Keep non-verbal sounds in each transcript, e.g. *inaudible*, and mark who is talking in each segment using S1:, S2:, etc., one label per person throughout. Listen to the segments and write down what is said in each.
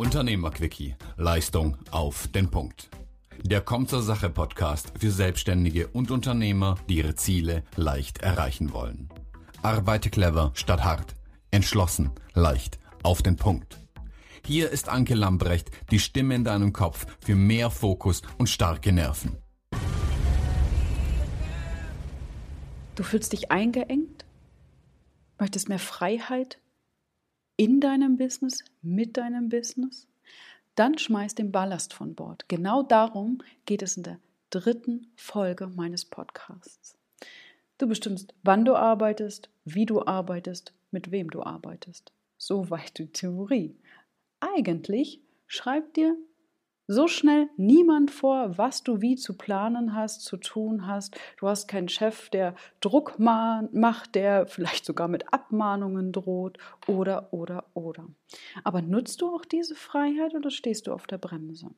S1: Unternehmerquickie. Leistung auf den Punkt. Der Kommt zur Sache Podcast für Selbstständige und Unternehmer, die ihre Ziele leicht erreichen wollen. Arbeite clever statt hart. Entschlossen, leicht, auf den Punkt. Hier ist Anke Lambrecht, die Stimme in deinem Kopf für mehr Fokus und starke Nerven.
S2: Du fühlst dich eingeengt? Möchtest mehr Freiheit? In deinem Business, mit deinem Business, dann schmeiß den Ballast von Bord. Genau darum geht es in der dritten Folge meines Podcasts. Du bestimmst, wann du arbeitest, wie du arbeitest, mit wem du arbeitest. Soweit die Theorie. Eigentlich schreib dir so schnell niemand vor, was du wie zu planen hast, zu tun hast. Du hast keinen Chef, der Druck macht, der vielleicht sogar mit Abmahnungen droht oder, oder, oder. Aber nutzt du auch diese Freiheit oder stehst du auf der Bremse?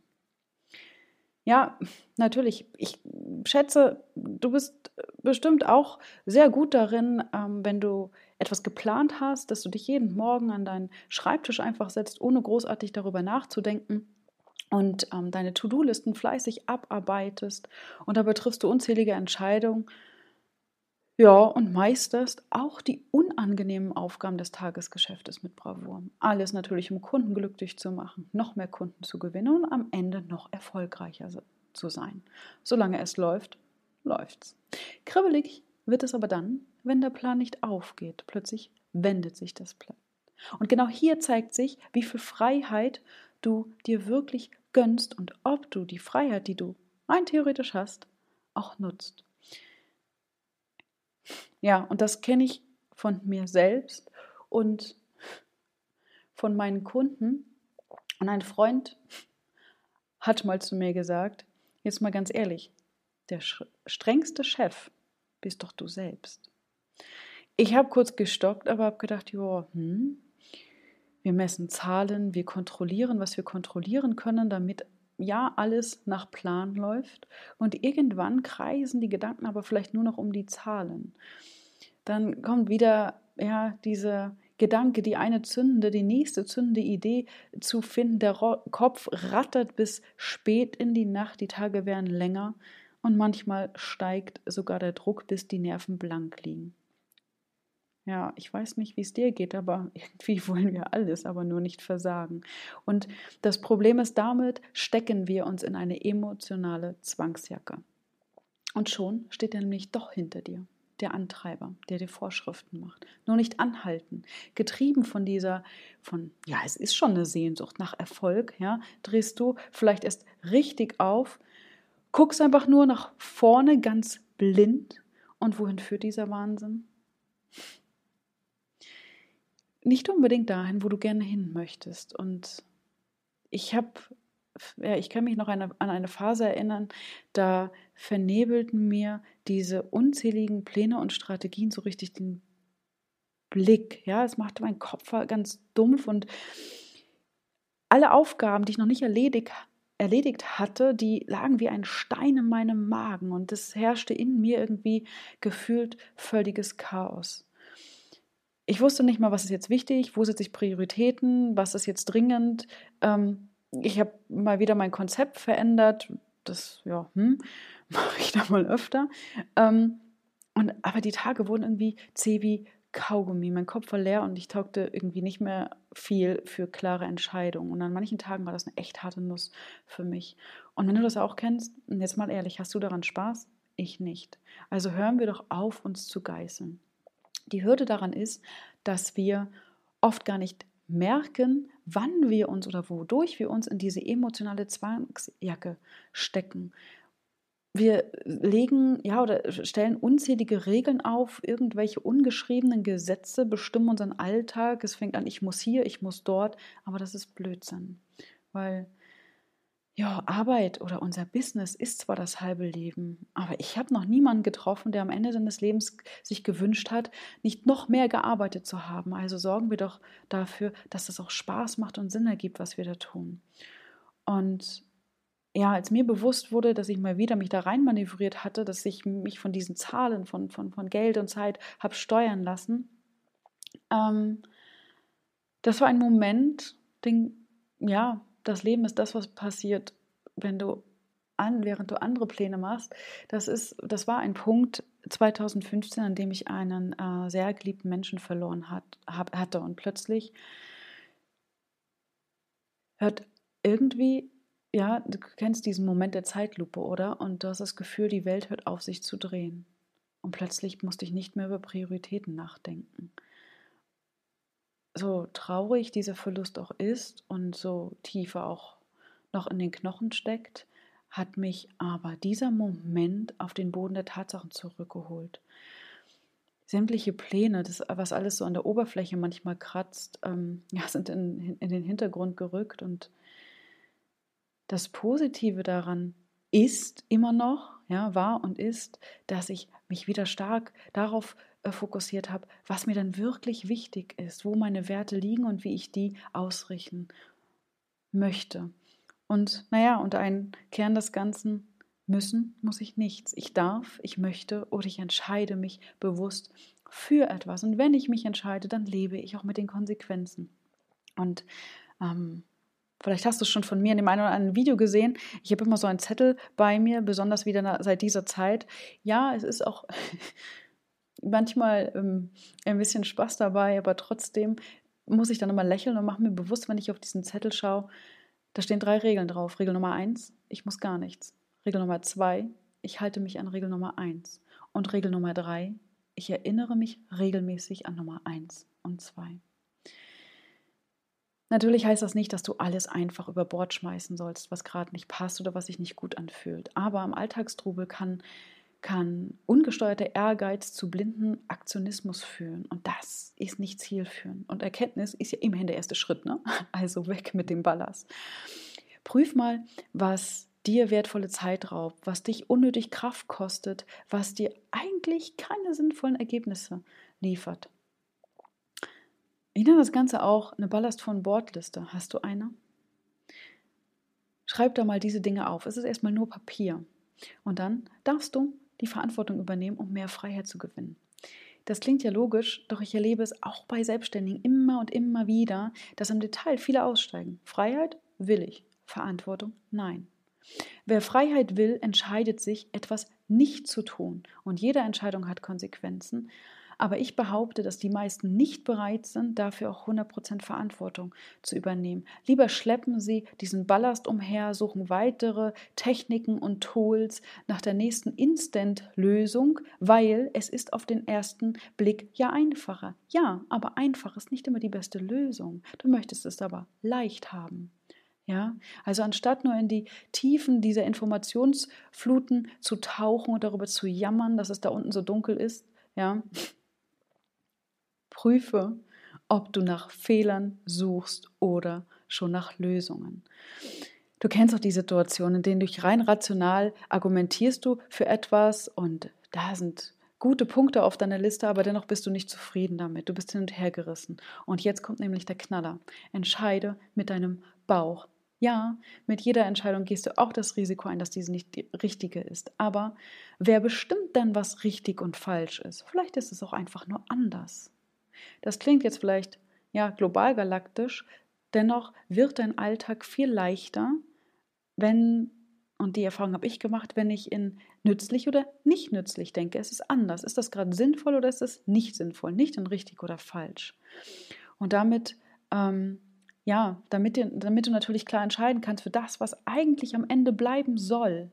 S2: Ja, natürlich. Ich schätze, du bist bestimmt auch sehr gut darin, ähm, wenn du etwas geplant hast, dass du dich jeden Morgen an deinen Schreibtisch einfach setzt, ohne großartig darüber nachzudenken und ähm, deine To-Do-Listen fleißig abarbeitest und dabei triffst du unzählige Entscheidungen. Ja, und meisterst auch die unangenehmen Aufgaben des Tagesgeschäftes mit Bravour. Alles natürlich, um Kunden glücklich zu machen, noch mehr Kunden zu gewinnen und am Ende noch erfolgreicher zu sein. Solange es läuft, läuft's. Kribbelig wird es aber dann, wenn der Plan nicht aufgeht. Plötzlich wendet sich das Plan. Und genau hier zeigt sich, wie viel Freiheit du dir wirklich gönnst und ob du die Freiheit, die du rein theoretisch hast, auch nutzt. Ja, und das kenne ich von mir selbst und von meinen Kunden. Und ein Freund hat mal zu mir gesagt, jetzt mal ganz ehrlich, der strengste Chef bist doch du selbst. Ich habe kurz gestockt, aber habe gedacht, ja, hm, wir messen Zahlen, wir kontrollieren, was wir kontrollieren können, damit ja alles nach Plan läuft. Und irgendwann kreisen die Gedanken aber vielleicht nur noch um die Zahlen. Dann kommt wieder ja dieser Gedanke, die eine zündende, die nächste zündende Idee zu finden. Der Kopf rattert bis spät in die Nacht, die Tage werden länger und manchmal steigt sogar der Druck, bis die Nerven blank liegen. Ja, ich weiß nicht, wie es dir geht, aber *laughs* irgendwie wollen wir alles, aber nur nicht versagen. Und das Problem ist, damit stecken wir uns in eine emotionale Zwangsjacke. Und schon steht er nämlich doch hinter dir, der Antreiber, der dir Vorschriften macht. Nur nicht anhalten. Getrieben von dieser, von, ja, es ist schon eine Sehnsucht nach Erfolg, ja, drehst du vielleicht erst richtig auf, guckst einfach nur nach vorne ganz blind. Und wohin führt dieser Wahnsinn? Nicht unbedingt dahin, wo du gerne hin möchtest. Und ich habe, ja, ich kann mich noch eine, an eine Phase erinnern, da vernebelten mir diese unzähligen Pläne und Strategien so richtig den Blick. Ja, es machte meinen Kopf ganz dumpf und alle Aufgaben, die ich noch nicht erledigt, erledigt hatte, die lagen wie ein Stein in meinem Magen und es herrschte in mir irgendwie gefühlt völliges Chaos ich wusste nicht mal, was ist jetzt wichtig, wo setze ich Prioritäten, was ist jetzt dringend. Ähm, ich habe mal wieder mein Konzept verändert. Das, ja, hm, *laughs* mache ich da mal öfter. Ähm, und, aber die Tage wurden irgendwie zäh wie Kaugummi. Mein Kopf war leer und ich taugte irgendwie nicht mehr viel für klare Entscheidungen. Und an manchen Tagen war das eine echt harte Nuss für mich. Und wenn du das auch kennst, jetzt mal ehrlich, hast du daran Spaß? Ich nicht. Also hören wir doch auf, uns zu geißeln. Die Hürde daran ist, dass wir oft gar nicht merken, wann wir uns oder wodurch wir uns in diese emotionale Zwangsjacke stecken. Wir legen ja oder stellen unzählige Regeln auf, irgendwelche ungeschriebenen Gesetze bestimmen unseren Alltag. Es fängt an, ich muss hier, ich muss dort, aber das ist Blödsinn, weil ja, Arbeit oder unser Business ist zwar das halbe Leben, aber ich habe noch niemanden getroffen, der am Ende seines Lebens sich gewünscht hat, nicht noch mehr gearbeitet zu haben. Also sorgen wir doch dafür, dass es auch Spaß macht und Sinn ergibt, was wir da tun. Und ja, als mir bewusst wurde, dass ich mal wieder mich da rein manövriert hatte, dass ich mich von diesen Zahlen, von, von, von Geld und Zeit habe steuern lassen, ähm, das war ein Moment, den ja, das Leben ist das, was passiert, wenn du an, während du andere Pläne machst. Das ist, das war ein Punkt 2015, an dem ich einen äh, sehr geliebten Menschen verloren hat, hab, hatte und plötzlich hört irgendwie, ja, du kennst diesen Moment der Zeitlupe, oder? Und du hast das Gefühl, die Welt hört auf, sich zu drehen. Und plötzlich musste ich nicht mehr über Prioritäten nachdenken. So traurig dieser Verlust auch ist und so tiefer auch noch in den Knochen steckt, hat mich aber dieser Moment auf den Boden der Tatsachen zurückgeholt. Sämtliche Pläne, das, was alles so an der Oberfläche manchmal kratzt, ähm, *laughs* ja, sind in, in den Hintergrund gerückt. Und das Positive daran ist immer noch, ja, war und ist, dass ich mich wieder stark darauf äh, fokussiert habe, was mir dann wirklich wichtig ist, wo meine Werte liegen und wie ich die ausrichten möchte. Und naja, und ein Kern des Ganzen, müssen muss ich nichts. Ich darf, ich möchte oder ich entscheide mich bewusst für etwas. Und wenn ich mich entscheide, dann lebe ich auch mit den Konsequenzen. Und ähm, vielleicht hast du schon von mir in dem einen oder anderen Video gesehen. Ich habe immer so einen Zettel bei mir, besonders wieder seit dieser Zeit. Ja, es ist auch *laughs* manchmal ähm, ein bisschen Spaß dabei, aber trotzdem muss ich dann immer lächeln und mache mir bewusst, wenn ich auf diesen Zettel schaue, da stehen drei Regeln drauf. Regel Nummer eins, ich muss gar nichts. Regel Nummer zwei, ich halte mich an Regel Nummer eins. Und Regel Nummer drei, ich erinnere mich regelmäßig an Nummer eins und zwei. Natürlich heißt das nicht, dass du alles einfach über Bord schmeißen sollst, was gerade nicht passt oder was sich nicht gut anfühlt. Aber im Alltagstrubel kann kann ungesteuerter Ehrgeiz zu blinden Aktionismus führen. Und das ist nicht zielführend. Und Erkenntnis ist ja immerhin der erste Schritt. Ne? *laughs* Also weg mit dem Ballast. Prüf mal, was dir wertvolle Zeit raubt, was dich unnötig Kraft kostet, was dir eigentlich keine sinnvollen Ergebnisse liefert. Ich nenne das Ganze auch eine Ballast von Bordliste. Hast du eine? Schreib da mal diese Dinge auf. Es ist erstmal nur Papier. Und dann darfst du die Verantwortung übernehmen, um mehr Freiheit zu gewinnen. Das klingt ja logisch, doch ich erlebe es auch bei Selbstständigen immer und immer wieder, dass im Detail viele aussteigen. Freiheit will ich, Verantwortung nein. Wer Freiheit will, entscheidet sich, etwas nicht zu tun. Und jede Entscheidung hat Konsequenzen. Aber ich behaupte, dass die meisten nicht bereit sind, dafür auch 100% Verantwortung zu übernehmen. Lieber schleppen sie diesen Ballast umher, suchen weitere Techniken und Tools nach der nächsten Instant-Lösung, weil es ist auf den ersten Blick ja einfacher. Ja, aber einfach ist nicht immer die beste Lösung. Du möchtest es aber leicht haben. Ja, also anstatt nur in die Tiefen dieser Informationsfluten zu tauchen und darüber zu jammern, dass es da unten so dunkel ist, ja, Prüfe, ob du nach Fehlern suchst oder schon nach Lösungen. Du kennst auch die Situation, in denen du rein rational argumentierst du für etwas und da sind gute Punkte auf deiner Liste, aber dennoch bist du nicht zufrieden damit. Du bist hin und her gerissen. Und jetzt kommt nämlich der Knaller. Entscheide mit deinem Bauch. Ja, mit jeder Entscheidung gehst du auch das Risiko ein, dass diese nicht die richtige ist. Aber wer bestimmt denn, was richtig und falsch ist? Vielleicht ist es auch einfach nur anders. Das klingt jetzt vielleicht ja global galaktisch, dennoch wird dein Alltag viel leichter, wenn und die Erfahrung habe ich gemacht, wenn ich in nützlich oder nicht nützlich denke. Es ist anders. Ist das gerade sinnvoll oder ist es nicht sinnvoll? Nicht in richtig oder falsch. Und damit, ähm, ja, damit, damit du natürlich klar entscheiden kannst für das, was eigentlich am Ende bleiben soll.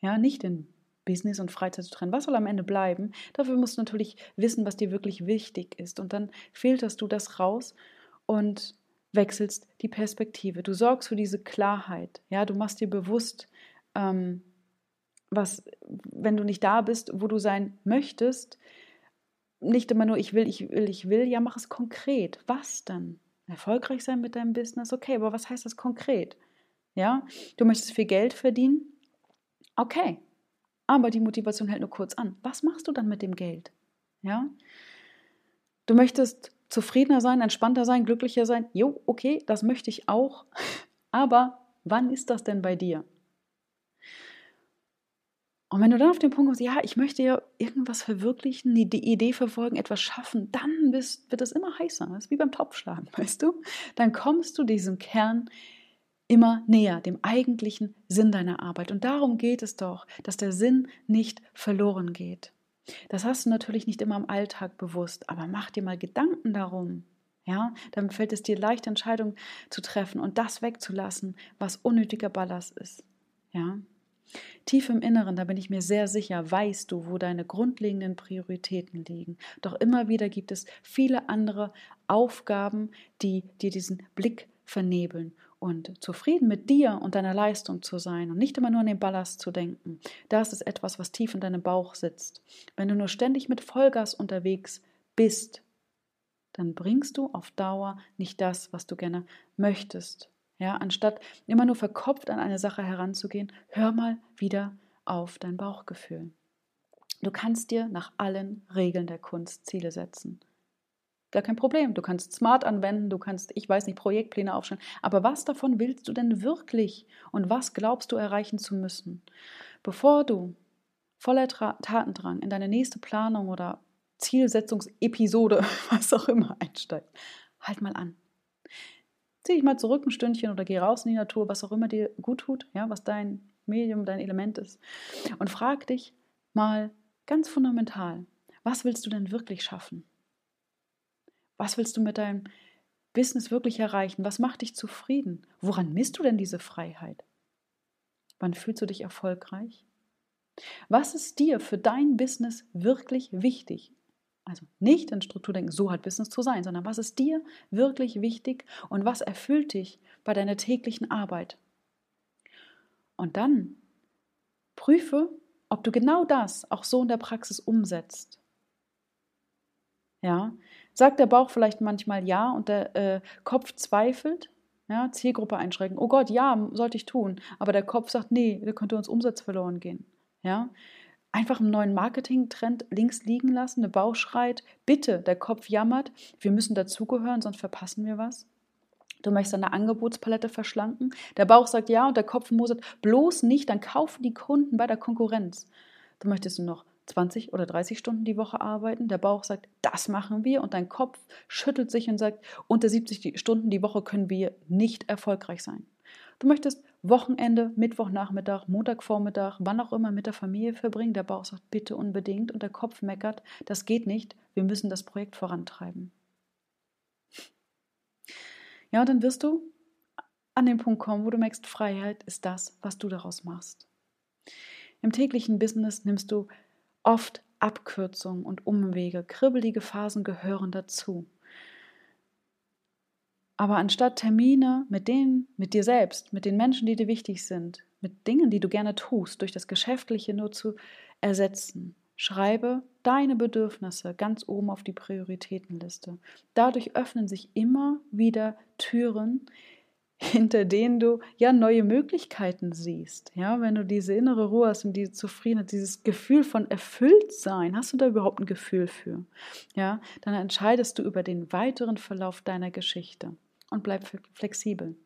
S2: Ja, nicht in Business und Freizeit zu trennen. Was soll am Ende bleiben? Dafür musst du natürlich wissen, was dir wirklich wichtig ist. Und dann filterst du das raus und wechselst die Perspektive. Du sorgst für diese Klarheit. Ja, du machst dir bewusst, ähm, was, wenn du nicht da bist, wo du sein möchtest, nicht immer nur ich will, ich will, ich will, ja, mach es konkret. Was dann? Erfolgreich sein mit deinem Business? Okay, aber was heißt das konkret? Ja, du möchtest viel Geld verdienen? Okay, aber die Motivation hält nur kurz an. Was machst du dann mit dem Geld? Ja? Du möchtest zufriedener sein, entspannter sein, glücklicher sein. Jo, okay, das möchte ich auch. *laughs* Aber wann ist das denn bei dir? Und wenn du dann auf den Punkt kommst, ja, ich möchte ja irgendwas verwirklichen, die, Idee verfolgen, etwas schaffen, dann bist, wird es immer heißer. Das ist wie beim Topfschlagen, *laughs* weißt du? Dann kommst du diesem Kern immer näher, dem eigentlichen Sinn deiner Arbeit. Und darum geht es doch, dass der Sinn nicht verloren geht. Das hast du natürlich nicht immer im Alltag bewusst, aber mach dir mal Gedanken darum. Ja, dann fällt es dir leicht, Entscheidungen zu treffen und das wegzulassen, was unnötiger Ballast ist. Ja, Tief im Inneren, da bin ich mir sehr sicher, weißt du, wo deine grundlegenden Prioritäten liegen. Doch immer wieder gibt es viele andere Aufgaben, die dir diesen Blick vernebeln. Und zufrieden mit dir und deiner Leistung zu sein und nicht immer nur an den Ballast zu denken, das ist etwas, was tief in deinem Bauch sitzt. Wenn du nur ständig mit Vollgas unterwegs bist, dann bringst du auf Dauer nicht das, was du gerne möchtest. Ja, anstatt immer nur verkopft an eine Sache heranzugehen, hör mal wieder auf dein Bauchgefühl. Du kannst dir nach allen Regeln der Kunst Ziele setzen. Gar kein Problem. Du kannst smart anwenden, du kannst, ich weiß nicht, Projektpläne aufstellen. Aber was davon willst du denn wirklich? Und was glaubst du erreichen zu müssen? Bevor du voller Tatendrang in deine nächste Planung oder Zielsetzungsepisode, *laughs* was auch immer, einsteigst, halt mal an zieh dich mal zurück ein Stündchen oder geh raus in die Natur, was auch immer dir gut tut, ja, was dein Medium, dein Element ist. Und frag dich mal ganz fundamental, was willst du denn wirklich schaffen? Was willst du mit deinem Business wirklich erreichen? Was macht dich zufrieden? Woran misst du denn diese Freiheit? Wann fühlst du dich erfolgreich? Was ist dir für dein Business wirklich wichtig? Also nicht in Strukturdenken, so hat Business zu sein, sondern was ist dir wirklich wichtig und was erfüllt dich bei deiner täglichen Arbeit? Und dann prüfe, ob du genau das auch so in der Praxis umsetzt. Ja, sagt der Bauch vielleicht manchmal ja und der äh, Kopf zweifelt, ja, Zielgruppe einschränken. Oh Gott, ja, sollte ich tun. Aber der Kopf sagt, nee, da könnte uns Umsatz verloren gehen. Ja, einfach einen neuen Marketing-Trend links liegen lassen, der Bauch schreit, bitte, der Kopf jammert, wir müssen dazugehören, sonst verpassen wir was. Du möchtest deine Angebotspalette verschlanken. Der Bauch sagt ja und der Kopf mosert bloß nicht, dann kaufen die Kunden bei der Konkurrenz. Du möchtest nur noch 20 oder 30 Stunden die Woche arbeiten. Der Bauch sagt, das machen wir und dein Kopf schüttelt sich und sagt, unter 70 Stunden die Woche können wir nicht erfolgreich sein. Du möchtest Wochenende, Mittwochnachmittag, Montagvormittag, wann auch immer mit der Familie verbringen. Der Bauch sagt bitte unbedingt und der Kopf meckert, das geht nicht, wir müssen das Projekt vorantreiben. Ja, und dann wirst du an den Punkt kommen, wo du merkst, Freiheit ist das, was du daraus machst. Im täglichen Business nimmst du oft Abkürzungen und Umwege, kribbelige Phasen gehören dazu. Aber anstatt Termine mit denen, mit dir selbst, mit den Menschen, die dir wichtig sind, mit Dingen, die du gerne tust, durch das Geschäftliche nur zu ersetzen, schreibe deine Bedürfnisse ganz oben auf die Prioritätenliste. Dadurch öffnen sich immer wieder Türen, hinter denen du ja neue Möglichkeiten siehst. Ja, wenn du diese innere Ruhe hast und diese Zufriedenheit, dieses Gefühl von Erfülltsein, hast du da überhaupt ein Gefühl für? Ja, dann entscheidest du über den weiteren Verlauf deiner Geschichte und bleib flexibel.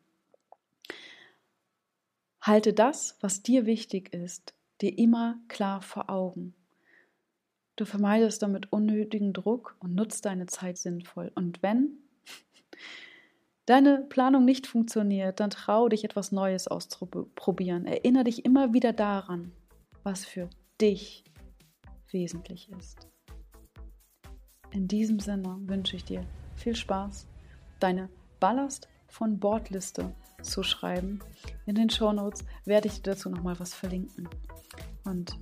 S2: Halte das, was dir wichtig ist, dir immer klar vor Augen. Du vermeidest damit unnötigen Druck und nutzt deine Zeit sinnvoll. Und wenn deine Planung nicht funktioniert, dann trau dich etwas Neues auszuprobieren. Erinnere dich immer wieder daran, was für dich wesentlich ist. In diesem Sinne wünsche ich dir viel Spaß, deine Ballast von Bordliste zu schreiben. In den Shownotes werde ich dir dazu nochmal was verlinken. Und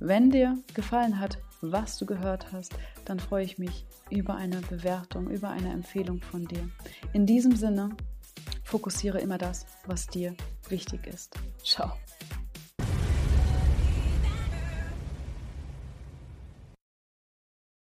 S2: wenn dir gefallen hat, was du gehört hast, dann freue ich mich über eine Bewertung, über eine Empfehlung von dir. In diesem Sinne, fokussiere immer das, was dir wichtig ist. Ciao.